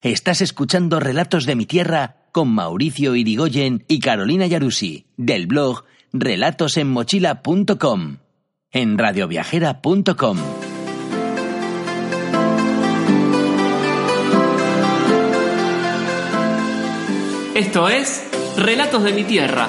Estás escuchando Relatos de mi Tierra con Mauricio Irigoyen y Carolina Yarusi, del blog relatosenmochila.com, en radioviajera.com. Esto es Relatos de mi Tierra,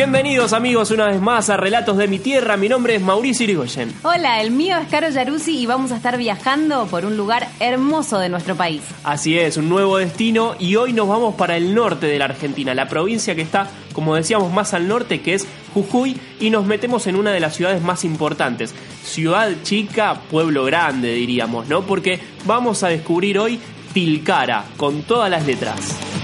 Bienvenidos amigos una vez más a Relatos de mi Tierra. Mi nombre es Mauricio Irigoyen. Hola, el mío es Caro Yaruzzi y vamos a estar viajando por un lugar hermoso de nuestro país. Así es, un nuevo destino y hoy nos vamos para el norte de la Argentina, la provincia que está, como decíamos, más al norte, que es Jujuy, y nos metemos en una de las ciudades más importantes. Ciudad chica, pueblo grande, diríamos, ¿no? Porque vamos a descubrir hoy Tilcara, con todas las letras.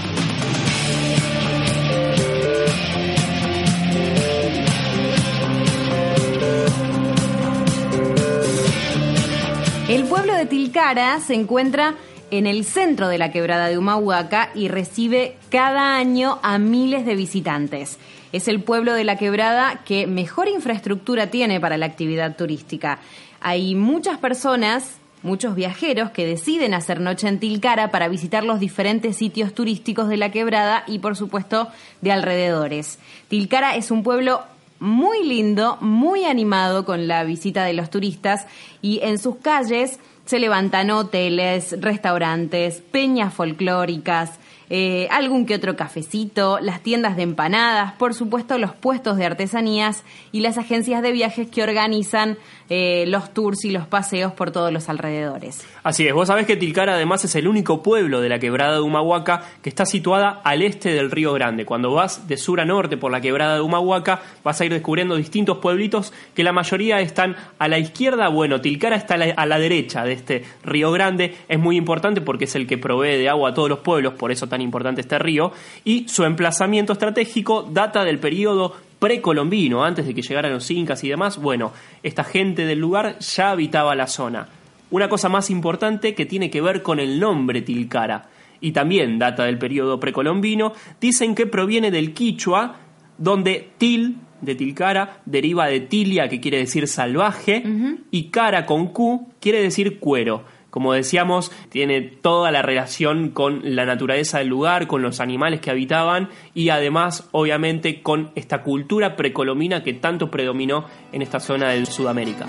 El pueblo de Tilcara se encuentra en el centro de la quebrada de Humahuaca y recibe cada año a miles de visitantes. Es el pueblo de la quebrada que mejor infraestructura tiene para la actividad turística. Hay muchas personas, muchos viajeros que deciden hacer noche en Tilcara para visitar los diferentes sitios turísticos de la quebrada y por supuesto de alrededores. Tilcara es un pueblo muy lindo, muy animado con la visita de los turistas y en sus calles se levantan hoteles, restaurantes, peñas folclóricas, eh, algún que otro cafecito, las tiendas de empanadas, por supuesto los puestos de artesanías y las agencias de viajes que organizan eh, los tours y los paseos por todos los alrededores. Así es, vos sabés que Tilcara además es el único pueblo de la quebrada de Humahuaca que está situada al este del Río Grande. Cuando vas de sur a norte por la quebrada de Humahuaca vas a ir descubriendo distintos pueblitos que la mayoría están a la izquierda. Bueno, Tilcara está a la, a la derecha de este Río Grande. Es muy importante porque es el que provee de agua a todos los pueblos, por eso tan importante este río. Y su emplazamiento estratégico data del periodo precolombino, antes de que llegaran los incas y demás, bueno, esta gente del lugar ya habitaba la zona. Una cosa más importante que tiene que ver con el nombre Tilcara, y también data del periodo precolombino, dicen que proviene del quichua, donde til, de Tilcara, deriva de tilia, que quiere decir salvaje, y cara con Q quiere decir cuero. Como decíamos, tiene toda la relación con la naturaleza del lugar, con los animales que habitaban y además, obviamente, con esta cultura precolombina que tanto predominó en esta zona de Sudamérica.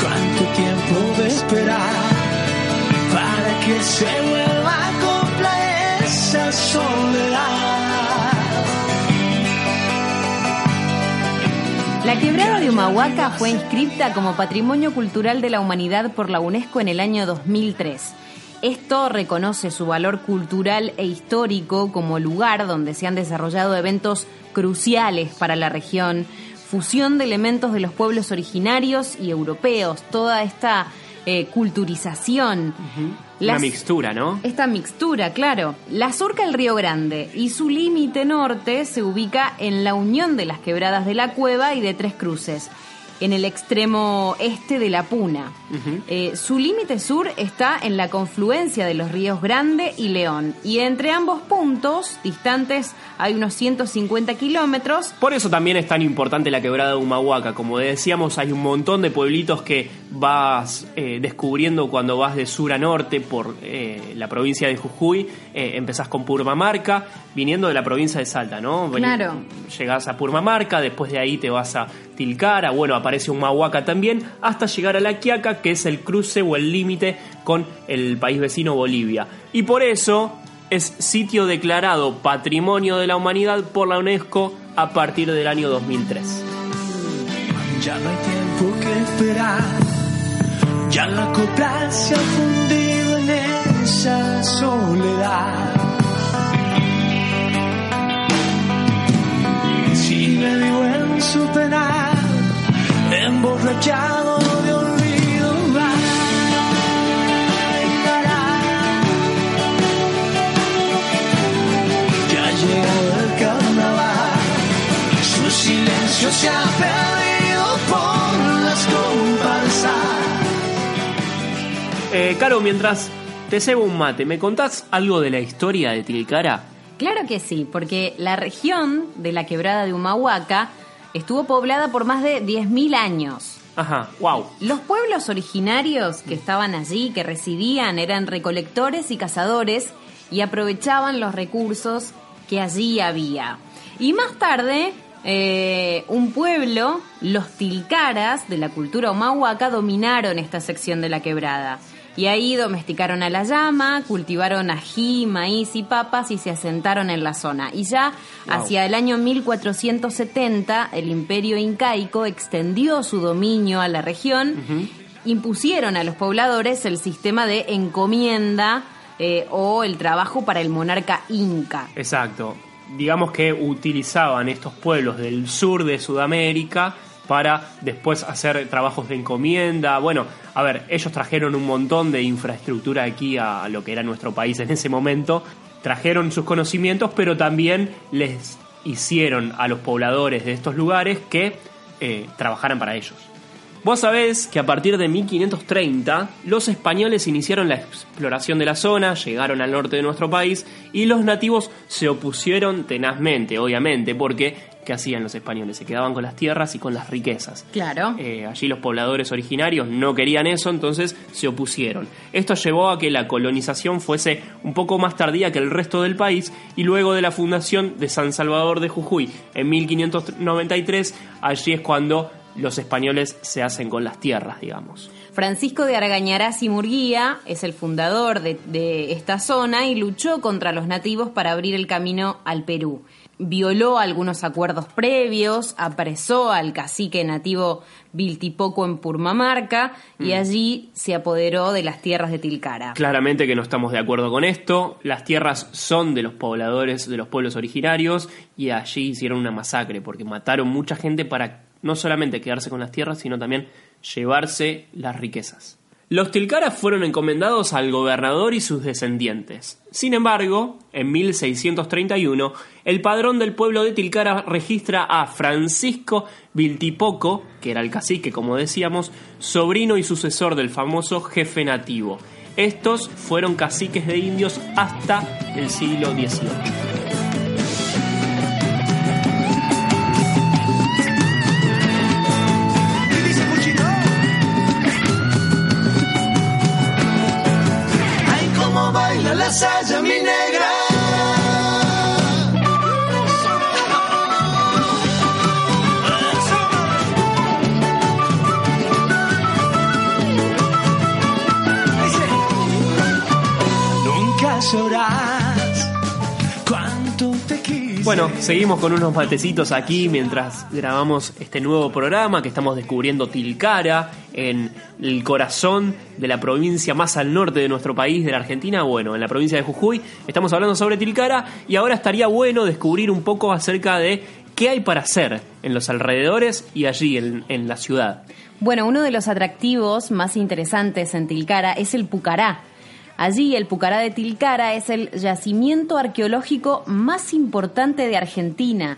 ¿Cuánto tiempo de esperar para que se vuelva La quebrada de Humahuaca fue inscripta como Patrimonio Cultural de la Humanidad por la UNESCO en el año 2003. Esto reconoce su valor cultural e histórico como lugar donde se han desarrollado eventos cruciales para la región, fusión de elementos de los pueblos originarios y europeos, toda esta eh, culturización. Las- mixtura, ¿no? esta mixtura, claro. La surca el Río Grande y su límite norte se ubica en la unión de las quebradas de la Cueva y de Tres Cruces. En el extremo este de la Puna. Eh, su límite sur está en la confluencia de los ríos Grande y León, y entre ambos puntos, distantes hay unos 150 kilómetros, Por eso también es tan importante la quebrada de Humahuaca. Como decíamos, hay un montón de pueblitos que vas eh, descubriendo cuando vas de sur a norte por eh, la provincia de Jujuy. Empezás con Purmamarca, viniendo de la provincia de Salta, ¿no? Claro. Llegás a Purmamarca, después de ahí te vas a Tilcara, bueno, aparece Humahuaca también, hasta llegar a La Quiaca, que es el cruce o el límite con el país vecino Bolivia. Y por eso es sitio declarado Patrimonio de la Humanidad por la UNESCO a partir del año 2003. Ya no hay tiempo que esperar. Ya la copla se ha fundido en esa soledad. Sigue vivo en su penar, emborrachado de olvido. Ya ha llegado el carnaval. Su silencio se ha perdido por las comparsas. Eh, Caro, mientras te cebo un mate, ¿me contás algo de la historia de Tilcara? Claro que sí, porque la región de la quebrada de Humahuaca estuvo poblada por más de 10.000 años. Ajá, wow. Los pueblos originarios que estaban allí, que residían, eran recolectores y cazadores y aprovechaban los recursos que allí había. Y más tarde, eh, un pueblo, los tilcaras de la cultura humahuaca, dominaron esta sección de la quebrada. Y ahí domesticaron a la llama, cultivaron ají, maíz y papas y se asentaron en la zona. Y ya hacia el año 1470 el imperio incaico extendió su dominio a la región, impusieron a los pobladores el sistema de encomienda eh, o el trabajo para el monarca inca. Exacto. Digamos que utilizaban estos pueblos del sur de Sudamérica para después hacer trabajos de encomienda. Bueno, a ver, ellos trajeron un montón de infraestructura aquí a lo que era nuestro país en ese momento. Trajeron sus conocimientos, pero también les hicieron a los pobladores de estos lugares que eh, trabajaran para ellos. Vos sabés que a partir de 1530 los españoles iniciaron la exploración de la zona, llegaron al norte de nuestro país y los nativos se opusieron tenazmente, obviamente, porque ¿qué hacían los españoles? Se quedaban con las tierras y con las riquezas. Claro. Eh, allí los pobladores originarios no querían eso, entonces se opusieron. Esto llevó a que la colonización fuese un poco más tardía que el resto del país y luego de la fundación de San Salvador de Jujuy en 1593, allí es cuando los españoles se hacen con las tierras, digamos. Francisco de Argañarás y Murguía es el fundador de, de esta zona y luchó contra los nativos para abrir el camino al Perú. Violó algunos acuerdos previos, apresó al cacique nativo Viltipoco en Purmamarca y allí se apoderó de las tierras de Tilcara. Claramente que no estamos de acuerdo con esto. Las tierras son de los pobladores, de los pueblos originarios, y allí hicieron una masacre porque mataron mucha gente para no solamente quedarse con las tierras, sino también llevarse las riquezas. Los tilcaras fueron encomendados al gobernador y sus descendientes. Sin embargo, en 1631, el padrón del pueblo de Tilcara registra a Francisco Viltipoco, que era el cacique, como decíamos, sobrino y sucesor del famoso jefe nativo. Estos fueron caciques de indios hasta el siglo XVIII. Nunca sabrás cuánto te quise. Bueno, seguimos con unos matecitos aquí mientras grabamos este nuevo programa que estamos descubriendo Tilcara en el corazón de la provincia más al norte de nuestro país, de la Argentina, bueno, en la provincia de Jujuy. Estamos hablando sobre Tilcara y ahora estaría bueno descubrir un poco acerca de qué hay para hacer en los alrededores y allí en, en la ciudad. Bueno, uno de los atractivos más interesantes en Tilcara es el Pucará. Allí el Pucará de Tilcara es el yacimiento arqueológico más importante de Argentina.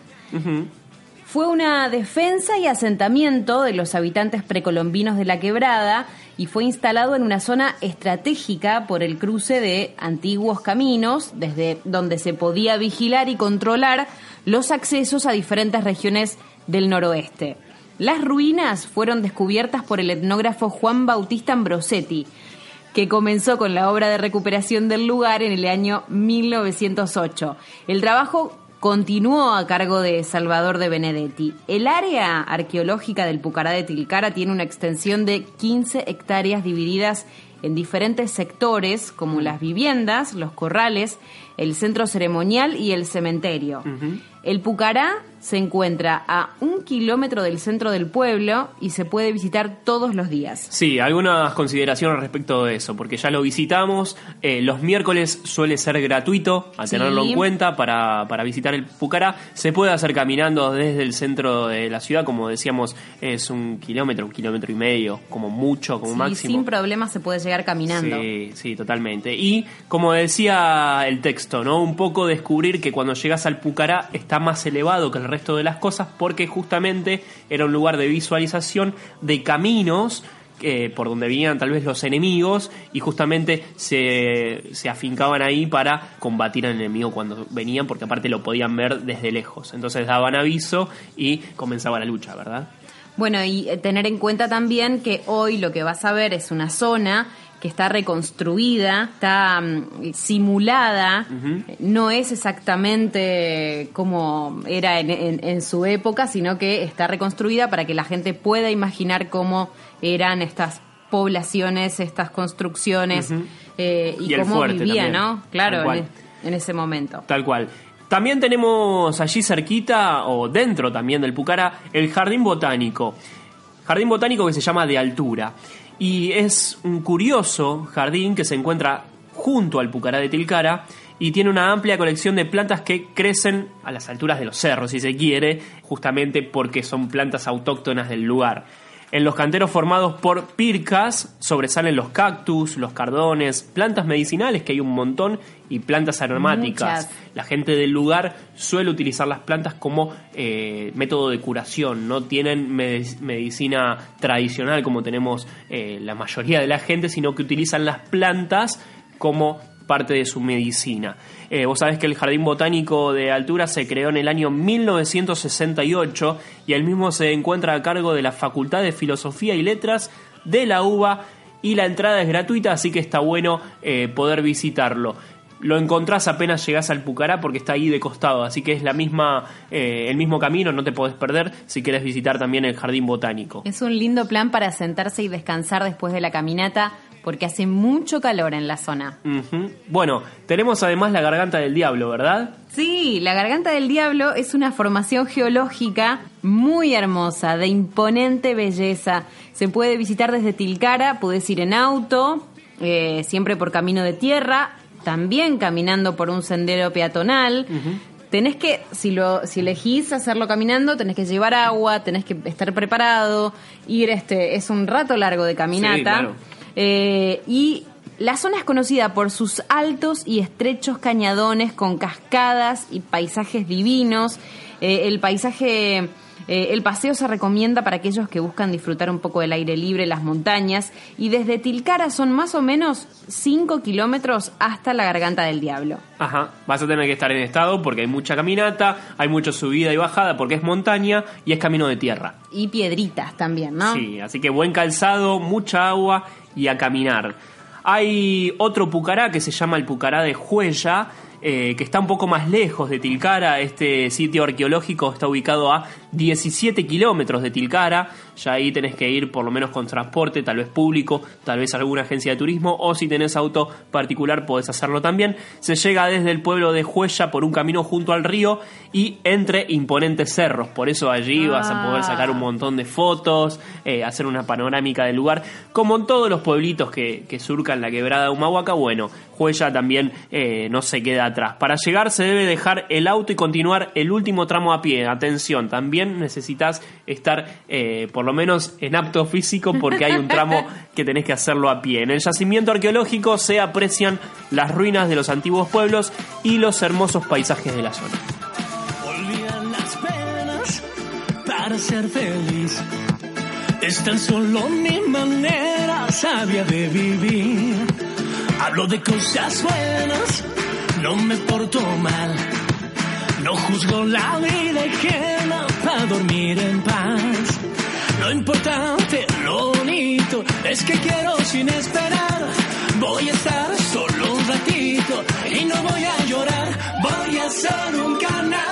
Fue una defensa y asentamiento de los habitantes precolombinos de la quebrada y fue instalado en una zona estratégica por el cruce de antiguos caminos, desde donde se podía vigilar y controlar los accesos a diferentes regiones del noroeste. Las ruinas fueron descubiertas por el etnógrafo Juan Bautista Ambrosetti, que comenzó con la obra de recuperación del lugar en el año 1908. El trabajo continuó a cargo de Salvador de Benedetti. El área arqueológica del Pucará de Tilcara tiene una extensión de 15 hectáreas divididas en diferentes sectores como las viviendas, los corrales, el centro ceremonial y el cementerio. El Pucará se encuentra a un kilómetro del centro del pueblo y se puede visitar todos los días. Sí, algunas consideraciones respecto de eso, porque ya lo visitamos. eh, los miércoles suele ser gratuito, a Sí. tenerlo en cuenta para, para visitar el Pucará. Se puede hacer caminando desde el centro de la ciudad, como decíamos, es un kilómetro, un kilómetro y medio, como mucho, como Sí, máximo. sin problemas se puede llegar caminando. Sí, sí, totalmente. Y como decía el texto, ¿no? Un poco descubrir que cuando llegas al Pucará está más elevado que el resto de las cosas porque justamente era un lugar de visualización de caminos eh, por donde venían tal vez los enemigos y justamente se, se afincaban ahí para combatir al enemigo cuando venían porque aparte lo podían ver desde lejos. Entonces daban aviso y comenzaba la lucha, ¿verdad? Bueno, y eh, tener en cuenta también que hoy lo que vas a ver es una zona que está reconstruida, está mm, simulada, no es exactamente como era en, en- en su época, sino que está reconstruida para que la gente pueda imaginar cómo eran estas poblaciones, estas construcciones eh, y, cómo también, ¿no? Claro, en, e- en ese momento. Tal cual. También tenemos allí cerquita, o dentro también del Pucará, el Jardín Botánico. Jardín Botánico que se llama De Altura. Y es un curioso jardín que se encuentra junto al Pucará de Tilcara y tiene una amplia colección de plantas que crecen a las alturas de los cerros, si se quiere, justamente porque son plantas autóctonas del lugar. En los canteros formados por pircas sobresalen los cactus, los cardones, plantas medicinales, que hay un montón, y plantas aromáticas. Muchas. La gente del lugar suele utilizar las plantas como eh, método de curación, no tienen medic- medicina tradicional como tenemos eh, la mayoría de la gente, sino que utilizan las plantas como parte de su medicina. Eh, vos sabés que el Jardín Botánico de Altura se creó en el año 1968 y el mismo se encuentra a cargo de la Facultad de Filosofía y Letras de la UBA y la entrada es gratuita, así que está bueno eh, poder visitarlo. Lo encontrás apenas llegás al Pucará porque está ahí de costado, así que es la misma, eh, el mismo camino, no te podés perder si querés visitar también el Jardín Botánico. Es un lindo plan para sentarse y descansar después de la caminata porque hace mucho calor en la zona. Bueno, tenemos además la Garganta del Diablo, ¿verdad? Sí, la Garganta del Diablo es una formación geológica muy hermosa, de imponente belleza. Se puede visitar desde Tilcara, puedes ir en auto, eh, siempre por camino de tierra, también caminando por un sendero peatonal. Tenés que, si lo, si elegís hacerlo caminando, tenés que llevar agua, tenés que estar preparado, ir este, es un rato largo de caminata. Sí, claro. Eh, y la zona es conocida por sus altos y estrechos cañadones con cascadas y paisajes divinos. Eh, el paisaje, eh, el paseo se recomienda para aquellos que buscan disfrutar un poco del aire libre, las montañas. Y desde Tilcara son más o menos 5 kilómetros hasta la Garganta del Diablo. Ajá, vas a tener que estar en estado porque hay mucha caminata, hay mucha subida y bajada porque es montaña y es camino de tierra. Y piedritas también, ¿no? Sí, así que buen calzado, mucha agua y a caminar. Hay otro Pucará que se llama el Pucará de Juella, eh, que está un poco más lejos de Tilcara. Este sitio arqueológico está ubicado a 17 kilómetros de Tilcara. Ya ahí tenés que ir por lo menos con transporte, tal vez público, tal vez alguna agencia de turismo, o si tenés auto particular podés hacerlo también. Se llega desde el pueblo de Juella por un camino junto al río y entre imponentes cerros. Por eso allí vas a poder sacar un montón de fotos, eh, hacer una panorámica del lugar. Como en todos los pueblitos que, que surcan la quebrada de Humahuaca, bueno, Juella también eh, no se queda atrás. Para llegar se debe dejar el auto y continuar el último tramo a pie. Atención, también necesitas estar eh, por lo menos en apto físico porque hay un tramo que tenés que hacerlo a pie. En el yacimiento arqueológico se aprecian las ruinas de los antiguos pueblos y los hermosos paisajes de la zona. Olvidan las penas para ser feliz. Es tan solo mi manera sabia de vivir. Hablo de cosas buenas, no me porto mal. No juzgo la vida ajena para dormir en paz. Lo importante, lo bonito, es que quiero sin esperar. Voy a estar solo un ratito y no voy a llorar. Voy a hacer un canal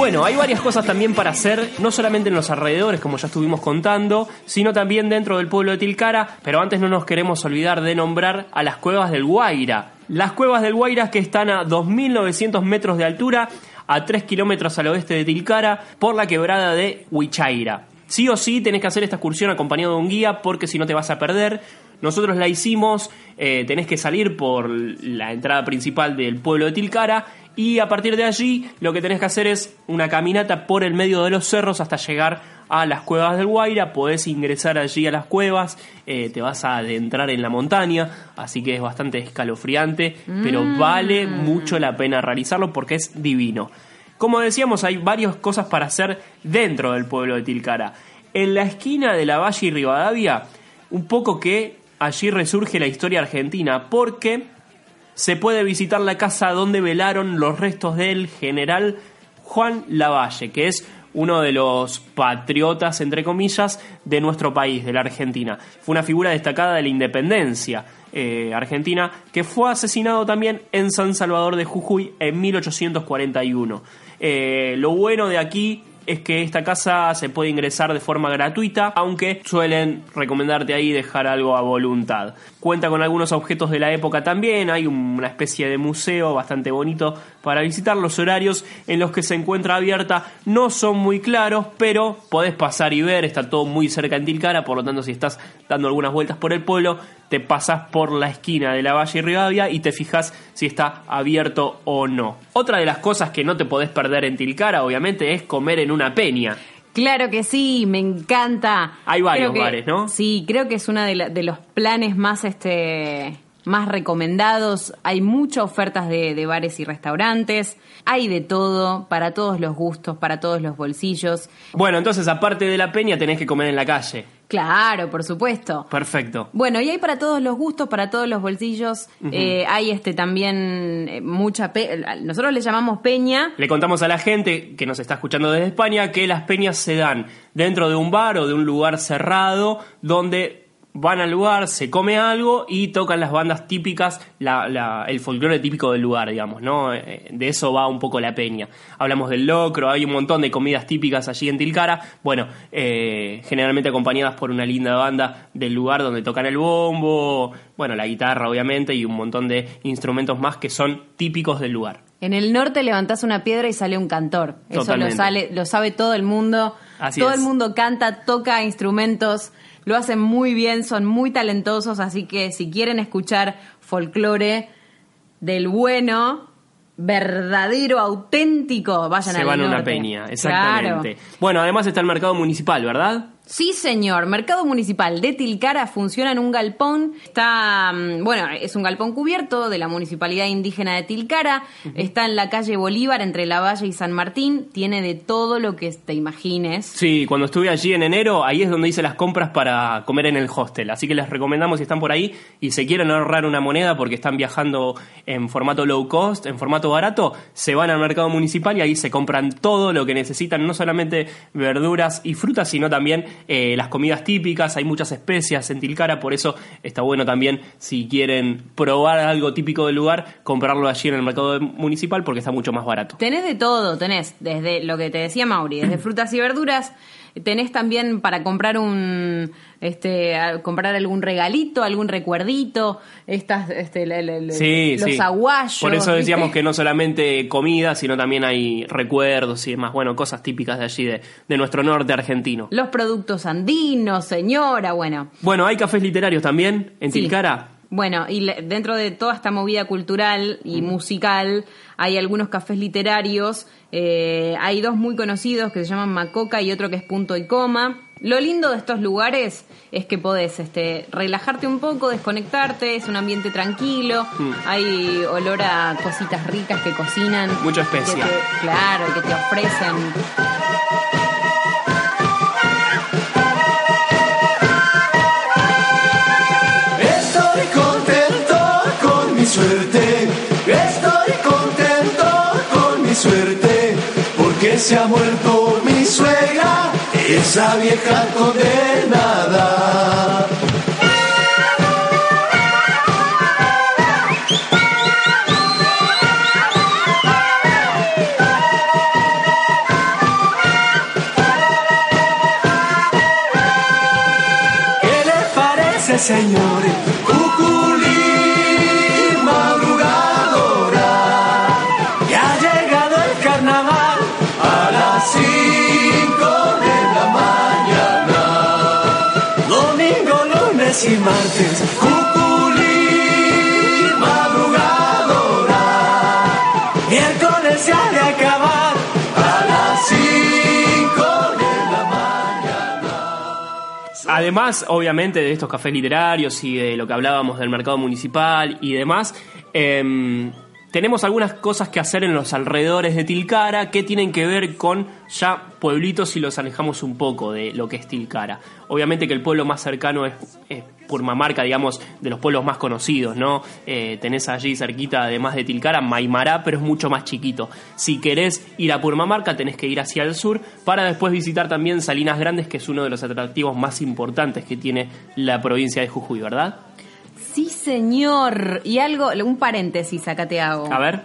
Bueno, hay varias cosas también para hacer, no solamente en los alrededores, como ya estuvimos contando, sino también dentro del pueblo de Tilcara, pero antes no nos queremos olvidar de nombrar a las cuevas del Guaira. Las cuevas del Guaira que están a 2.900 metros de altura, a 3 kilómetros al oeste de Tilcara, por la quebrada de Huichaira. Sí o sí tenés que hacer esta excursión acompañado de un guía porque si no te vas a perder. Nosotros la hicimos, eh, tenés que salir por la entrada principal del pueblo de Tilcara y a partir de allí lo que tenés que hacer es una caminata por el medio de los cerros hasta llegar a las cuevas del Guaira, podés ingresar allí a las cuevas, eh, te vas a adentrar en la montaña, así que es bastante escalofriante, pero vale mucho la pena realizarlo porque es divino. Como decíamos, hay varias cosas para hacer dentro del pueblo de Tilcara. En la esquina de la Valle y Rivadavia, un poco que allí resurge la historia argentina, porque se puede visitar la casa donde velaron los restos del general Juan Lavalle, que es uno de los patriotas, entre comillas, de nuestro país, de la Argentina. Fue una figura destacada de la independencia eh, argentina, que fue asesinado también en San Salvador de Jujuy en 1841. Eh, lo bueno de aquí es que esta casa se puede ingresar de forma gratuita, aunque suelen recomendarte ahí dejar algo a voluntad. Cuenta con algunos objetos de la época también, hay una especie de museo bastante bonito para visitar. Los horarios en los que se encuentra abierta no son muy claros, pero podés pasar y ver, está todo muy cerca en Tilcara, por lo tanto si estás dando algunas vueltas por el pueblo, te pasas por la esquina de la Valle y Rivadavia y te fijas si está abierto o no. Otra de las cosas que no te podés perder en Tilcara, obviamente, es comer en una peña. Claro que sí, me encanta. Hay varios que- bares, ¿no? Sí, creo que es uno de, la- de los planes más este más recomendados. Hay muchas ofertas de, de bares y restaurantes. Hay de todo, para todos los gustos, para todos los bolsillos. Bueno, entonces aparte de la peña tenés que comer en la calle. Claro, por supuesto. Perfecto. Bueno, y hay para todos los gustos, para todos los bolsillos. Eh, hay este también eh, mucha pe nosotros le llamamos peña. Le contamos a la gente que nos está escuchando desde España que las peñas se dan dentro de un bar o de un lugar cerrado donde van al lugar, se come algo y tocan las bandas típicas, la- la- el folclore típico del lugar, digamos, ¿no? Eh, De eso va un poco la peña. Hablamos del locro, hay un montón de comidas típicas allí en Tilcara, bueno, eh, generalmente acompañadas por una linda banda del lugar donde tocan el bombo, bueno, la guitarra obviamente y un montón de instrumentos más que son típicos del lugar. En el norte levantás una piedra y sale un cantor. Eso lo, sale, lo sabe todo el mundo. Así todo es. el mundo canta, toca instrumentos, lo hacen muy bien, son muy talentosos, así que si quieren escuchar folclore del bueno, verdadero, auténtico, vayan Se al van a una peña, exactamente. Claro. Bueno, además está el mercado municipal, ¿verdad? Sí, señor. Mercado Municipal de Tilcara funciona en un galpón. Está, mm, bueno, es un galpón cubierto de la Municipalidad Indígena de Tilcara. Está en la calle Bolívar, entre La Valle y San Martín. Tiene de todo lo que te imagines. Sí, cuando estuve allí en enero, ahí es donde hice las compras para comer en el hostel. Así que les recomendamos si están por ahí y se quieren ahorrar una moneda porque están viajando en formato low cost, en formato barato, se van al mercado municipal y ahí se compran todo lo que necesitan, no solamente verduras y frutas, sino también eh, las comidas típicas. Hay muchas especias en Tilcara, por eso está bueno también si quieren probar algo típico del lugar, comprarlo allí en el mercado municipal porque está mucho más barato. Tenés de todo, tenés desde lo que te decía Mauri, desde frutas y verduras. Tenés también para comprar un, este, comprar algún regalito, algún recuerdito, estas, este, le- le- le- Sí, los sí. aguayos. Por eso decíamos ¿viste? que no solamente comida, sino también hay recuerdos y demás, bueno, cosas típicas de allí, de, de nuestro norte argentino. Los productos andinos, señora, bueno. Bueno, hay cafés literarios también en Sí. Tilcara. Bueno, y dentro de toda esta movida cultural y musical hay algunos cafés literarios. eh, hay dos muy conocidos que se llaman Macoca y otro que es Punto y Coma. Lo lindo de estos lugares es que podés este, relajarte un poco, desconectarte, es un ambiente tranquilo, Mm. hay olor a cositas ricas que cocinan. Mucha especia. que te- claro, que te ofrecen. Se ha muerto mi suegra, esa vieja condenada. ¿Qué lunes y martes. Cuculí madrugadora. Miércoles se ha de acabar a las cinco de la mañana. Además, obviamente, de estos cafés literarios y de lo que hablábamos del mercado municipal y demás, em, tenemos algunas cosas que hacer en los alrededores de Tilcara que tienen que ver con ya pueblitos y los alejamos un poco de lo que es Tilcara. Obviamente que el pueblo más cercano es, es Purmamarca, digamos, de los pueblos más conocidos, ¿no? Eh, tenés allí cerquita, además de Tilcara, Maimará, pero es mucho más chiquito. Si querés ir a Purmamarca, tenés que ir hacia el sur para después visitar también Salinas Grandes, que es uno de los atractivos más importantes que tiene la provincia de Jujuy, ¿verdad? Sí, señor. Y algo, un paréntesis acá te hago. A ver.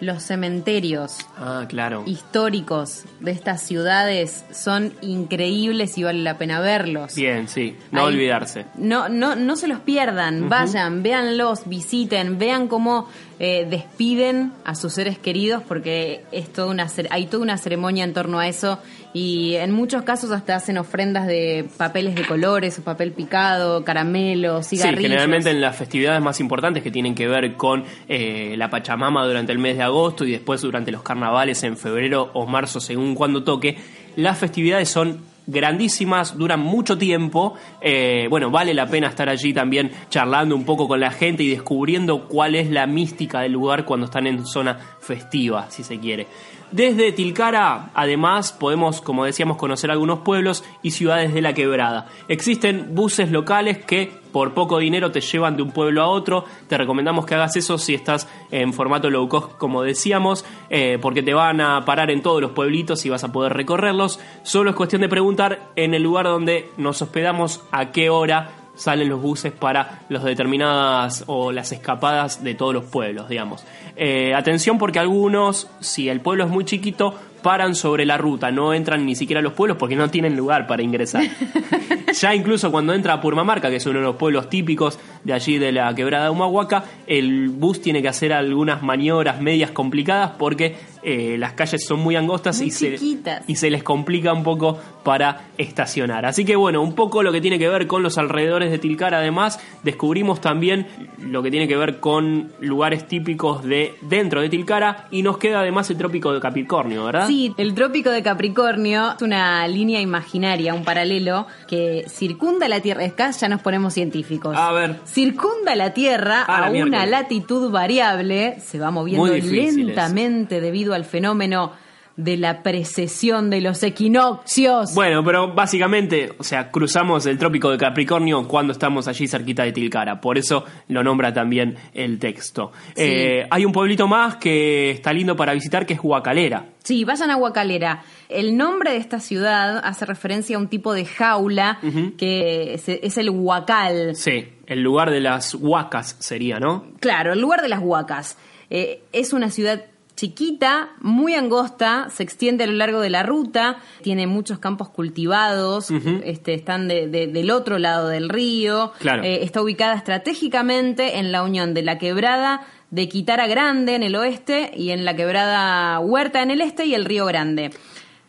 Los cementerios Ah, claro. históricos de estas ciudades son increíbles y vale la pena verlos. Bien, sí. No Ahí- olvidarse. No, no, no se los pierdan, vayan, véanlos, visiten, vean cómo eh, despiden a sus seres queridos, porque es toda una cer- hay toda una ceremonia en torno a eso y en muchos casos hasta hacen ofrendas de papeles de colores, o papel picado, caramelos, Sí, cigarrillos. generalmente en las festividades más importantes que tienen que ver con eh, la Pachamama durante el mes de agosto y después durante los carnavales en febrero o marzo, según cuando toque, las festividades son grandísimas, duran mucho tiempo. eh, bueno, vale la pena estar allí también charlando un poco con la gente y descubriendo cuál es la mística del lugar cuando están en zona festiva, si se quiere. Desde Tilcara, además, podemos, como decíamos, conocer algunos pueblos y ciudades de la quebrada. Existen buses locales que por poco dinero te llevan de un pueblo a otro. Te recomendamos que hagas eso si estás en formato low cost, como decíamos, eh, porque te van a parar en todos los pueblitos y vas a poder recorrerlos. Solo es cuestión de preguntar en el lugar donde nos hospedamos a qué hora salen los buses para las determinadas o las escapadas de todos los pueblos, digamos. Eh, atención porque algunos, si el pueblo es muy chiquito, paran sobre la ruta, no entran ni siquiera a los pueblos porque no tienen lugar para ingresar. ya incluso cuando entra a Purmamarca, que es uno de los pueblos típicos de allí de la quebrada de Humahuaca, el bus tiene que hacer algunas maniobras medias complicadas porque eh, las calles son muy angostas Muy y se, y se les complica un poco para estacionar. Así que bueno, un poco lo que tiene que ver con los alrededores de Tilcara, además, descubrimos también lo que tiene que ver con lugares típicos de dentro de Tilcara y nos queda además el trópico de Capricornio, ¿verdad? Sí, el trópico de Capricornio es una línea imaginaria, un paralelo que circunda la Tierra. Acá ya nos ponemos científicos. A ver. Circunda la Tierra Ah, la a una miércoles. latitud variable, se va moviendo lentamente debido al fenómeno de la precesión de los equinoccios. Bueno, pero básicamente, o sea, cruzamos el trópico de Capricornio cuando estamos allí cerquita de Tilcara. Por eso lo nombra también el texto. Sí. Eh, hay un pueblito más que está lindo para visitar que es Huacalera. Sí, vayan a Huacalera. El nombre de esta ciudad hace referencia a un tipo de jaula que es, es el huacal. Sí, el lugar de las huacas sería, ¿no? Claro, el lugar de las huacas. Eh, es una ciudad chiquita, muy angosta, se extiende a lo largo de la ruta, tiene muchos campos cultivados, este, están de- de- del otro lado del río, Claro. Eh, está ubicada estratégicamente en la unión de la quebrada de Quitara Grande en el oeste y en la quebrada Huerta en el este y el río Grande.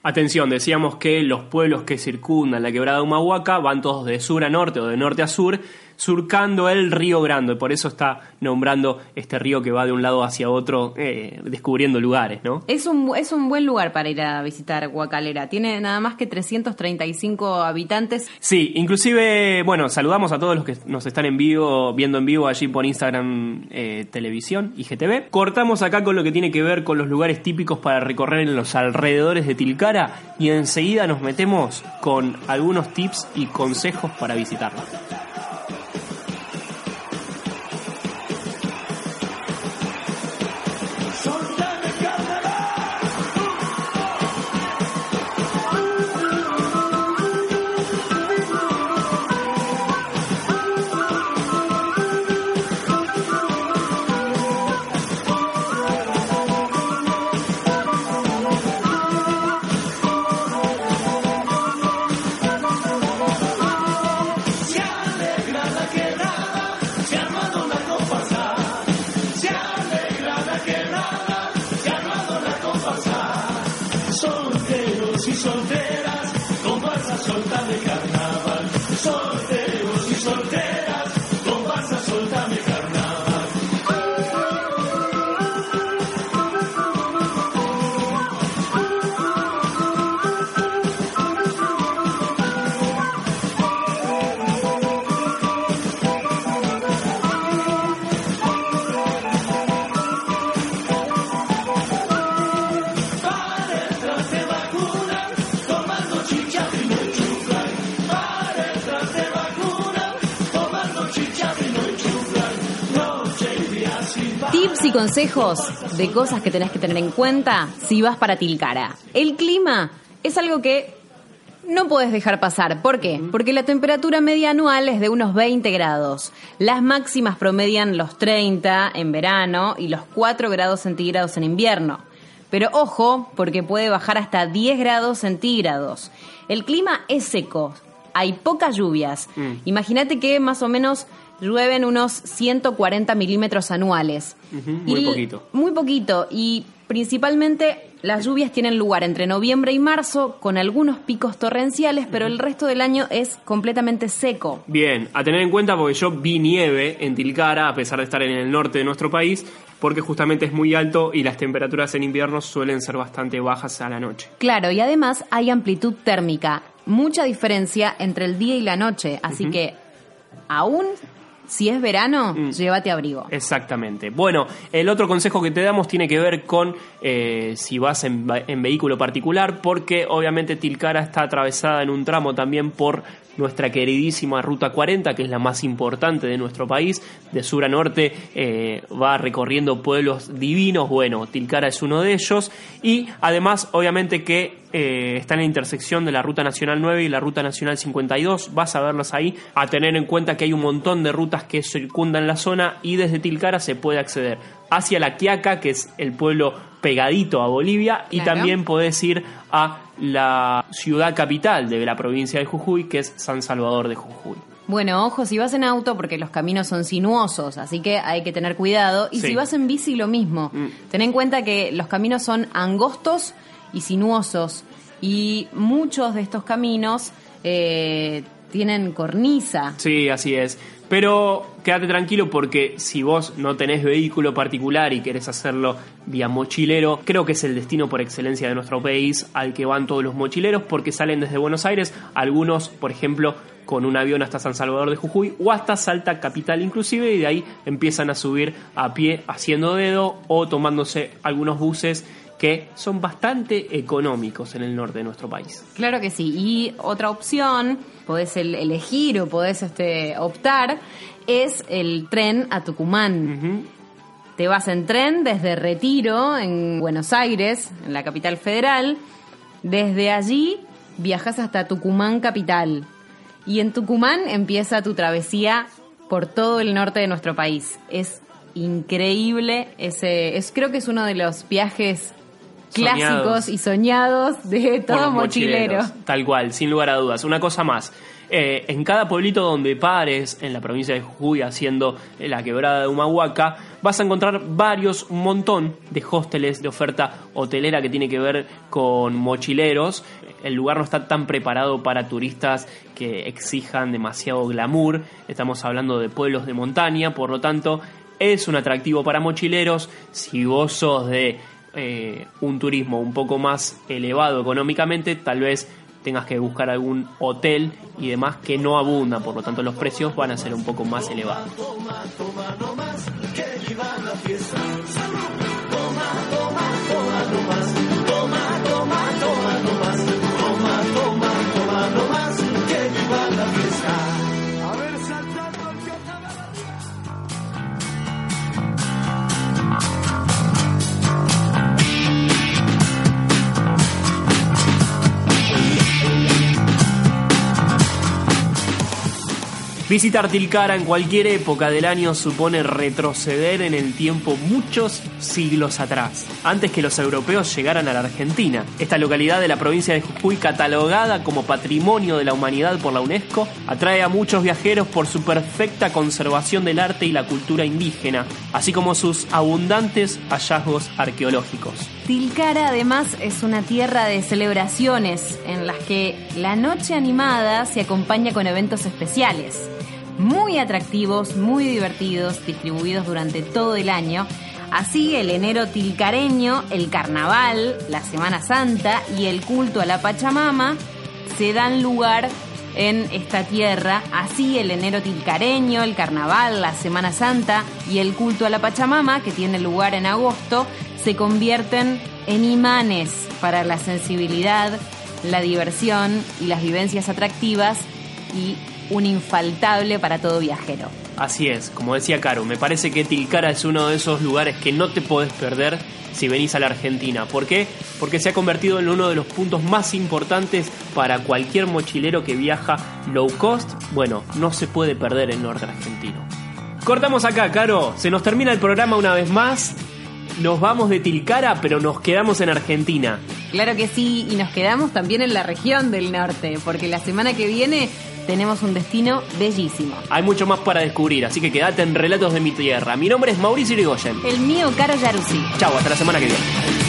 Atención, decíamos que los pueblos que circundan la quebrada de Humahuaca van todos de sur a norte o de norte a sur. Surcando el río Grande. Por eso está nombrando este río que va de un lado hacia otro, eh, descubriendo lugares, ¿no? Es un, es un buen lugar para ir a visitar Guacalera. Tiene nada más que 335 habitantes. Sí, inclusive, bueno, saludamos a todos los que nos están en vivo, viendo en vivo allí por Instagram eh, Televisión, IGTV. Cortamos acá con lo que tiene que ver con los lugares típicos para recorrer en los alrededores de Tilcara y enseguida nos metemos con algunos tips y consejos para visitarlo. Tips y consejos de cosas que tenés que tener en cuenta si vas para Tilcara. El clima es algo que no puedes dejar pasar. ¿Por qué? Porque la temperatura media anual es de unos 20 grados. Las máximas promedian los 30 en verano y los 4 grados centígrados en invierno. Pero ojo, porque puede bajar hasta 10 grados centígrados. El clima es seco, hay pocas lluvias. Imagínate que más o menos llueven unos 140 milímetros anuales. Muy Y- poquito. Muy poquito. Y principalmente las lluvias tienen lugar entre noviembre y marzo, con algunos picos torrenciales, pero el resto del año es completamente seco. Bien, a tener en cuenta porque yo vi nieve en Tilcara, a pesar de estar en el norte de nuestro país, porque justamente es muy alto y las temperaturas en invierno suelen ser bastante bajas a la noche. Claro, y además hay amplitud térmica, mucha diferencia entre el día y la noche, así que aún si es verano, Mm. llévate abrigo. Exactamente. Bueno, el otro consejo que te damos tiene que ver con eh, si vas en, en vehículo particular, porque obviamente Tilcara está atravesada en un tramo también por nuestra queridísima Ruta 40, que es la más importante de nuestro país. De sur a norte eh, va recorriendo pueblos divinos. Bueno, Tilcara es uno de ellos. Y además, obviamente que eh, está en la intersección de la Ruta Nacional 9 y la Ruta Nacional 52. Vas a verlas ahí. A tener en cuenta que hay un montón de rutas que circundan la zona y desde Tilcara se puede acceder hacia La Quiaca, que es el pueblo pegadito a Bolivia, y Claro. también podés ir a la ciudad capital de la provincia de Jujuy, que es San Salvador de Jujuy. Bueno, ojo si vas en auto porque los caminos son sinuosos, así que hay que tener cuidado. Y Sí. si vas en bici, lo mismo. Mm. Ten en cuenta que los caminos son angostos y sinuosos. Y muchos de estos caminos eh, tienen cornisa. Sí, así es. Pero quédate tranquilo porque si vos no tenés vehículo particular y querés hacerlo vía mochilero, creo que es el destino por excelencia de nuestro país al que van todos los mochileros porque salen desde Buenos Aires, algunos, por ejemplo, con un avión hasta San Salvador de Jujuy o hasta Salta Capital inclusive y de ahí empiezan a subir a pie haciendo dedo o tomándose algunos buses que son bastante económicos en el norte de nuestro país. Claro que sí. Y otra opción, podés el- elegir o podés este, optar, es el tren a Tucumán. Te vas en tren desde Retiro, en Buenos Aires, en la capital federal. Desde allí viajas hasta Tucumán capital. Y en Tucumán empieza tu travesía por todo el norte de nuestro país. Es increíble ese, es creo que es uno de los viajes Soñados. clásicos y soñados de todo mochilero. mochileros. Tal cual, sin lugar a dudas. Una cosa más. Eh, en cada pueblito donde pares, en la provincia de Jujuy, haciendo la quebrada de Humahuaca, vas a encontrar varios, un montón de hosteles de oferta hotelera que tiene que ver con mochileros. El lugar no está tan preparado para turistas que exijan demasiado glamour. Estamos hablando de pueblos de montaña, por lo tanto, es un atractivo para mochileros. Si vos sos de eh, un turismo un poco más elevado económicamente, tal vez tengas que buscar algún hotel y demás que no abunda, por lo tanto los precios van a ser un poco más elevados. Visitar Tilcara en cualquier época del año supone retroceder en el tiempo muchos siglos atrás, antes que los europeos llegaran a la Argentina. Esta localidad de la provincia de Jujuy, catalogada como Patrimonio de la Humanidad por la UNESCO, atrae a muchos viajeros por su perfecta conservación del arte y la cultura indígena, así como sus abundantes hallazgos arqueológicos. Tilcara además es una tierra de celebraciones en las que la noche animada se acompaña con eventos especiales muy atractivos, muy divertidos, distribuidos durante todo el año. Así el enero tilcareño, el carnaval, la Semana Santa y el culto a la Pachamama se dan lugar en esta tierra. Así el enero tilcareño, el carnaval, la Semana Santa y el culto a la Pachamama, que tiene lugar en agosto, se convierten en imanes para la sensibilidad, la diversión y las vivencias atractivas y un infaltable para todo viajero. Así es, como decía Caro, me parece que Tilcara es uno de esos lugares que no te podés perder si venís a la Argentina. ¿Por qué? Porque se ha convertido en uno de los puntos más importantes para cualquier mochilero que viaja low cost. Bueno, no se puede perder el norte argentino. Cortamos acá, Caro. Se nos termina el programa una vez más. Nos vamos de Tilcara, pero nos quedamos en Argentina. Claro que sí, y nos quedamos también en la región del norte, porque la semana que viene tenemos un destino bellísimo. Hay mucho más para descubrir, así que quédate en Relatos de mi Tierra. Mi nombre es Mauricio Irigoyen. El mío, Caro Yaruzzi. Chau, hasta la semana que viene.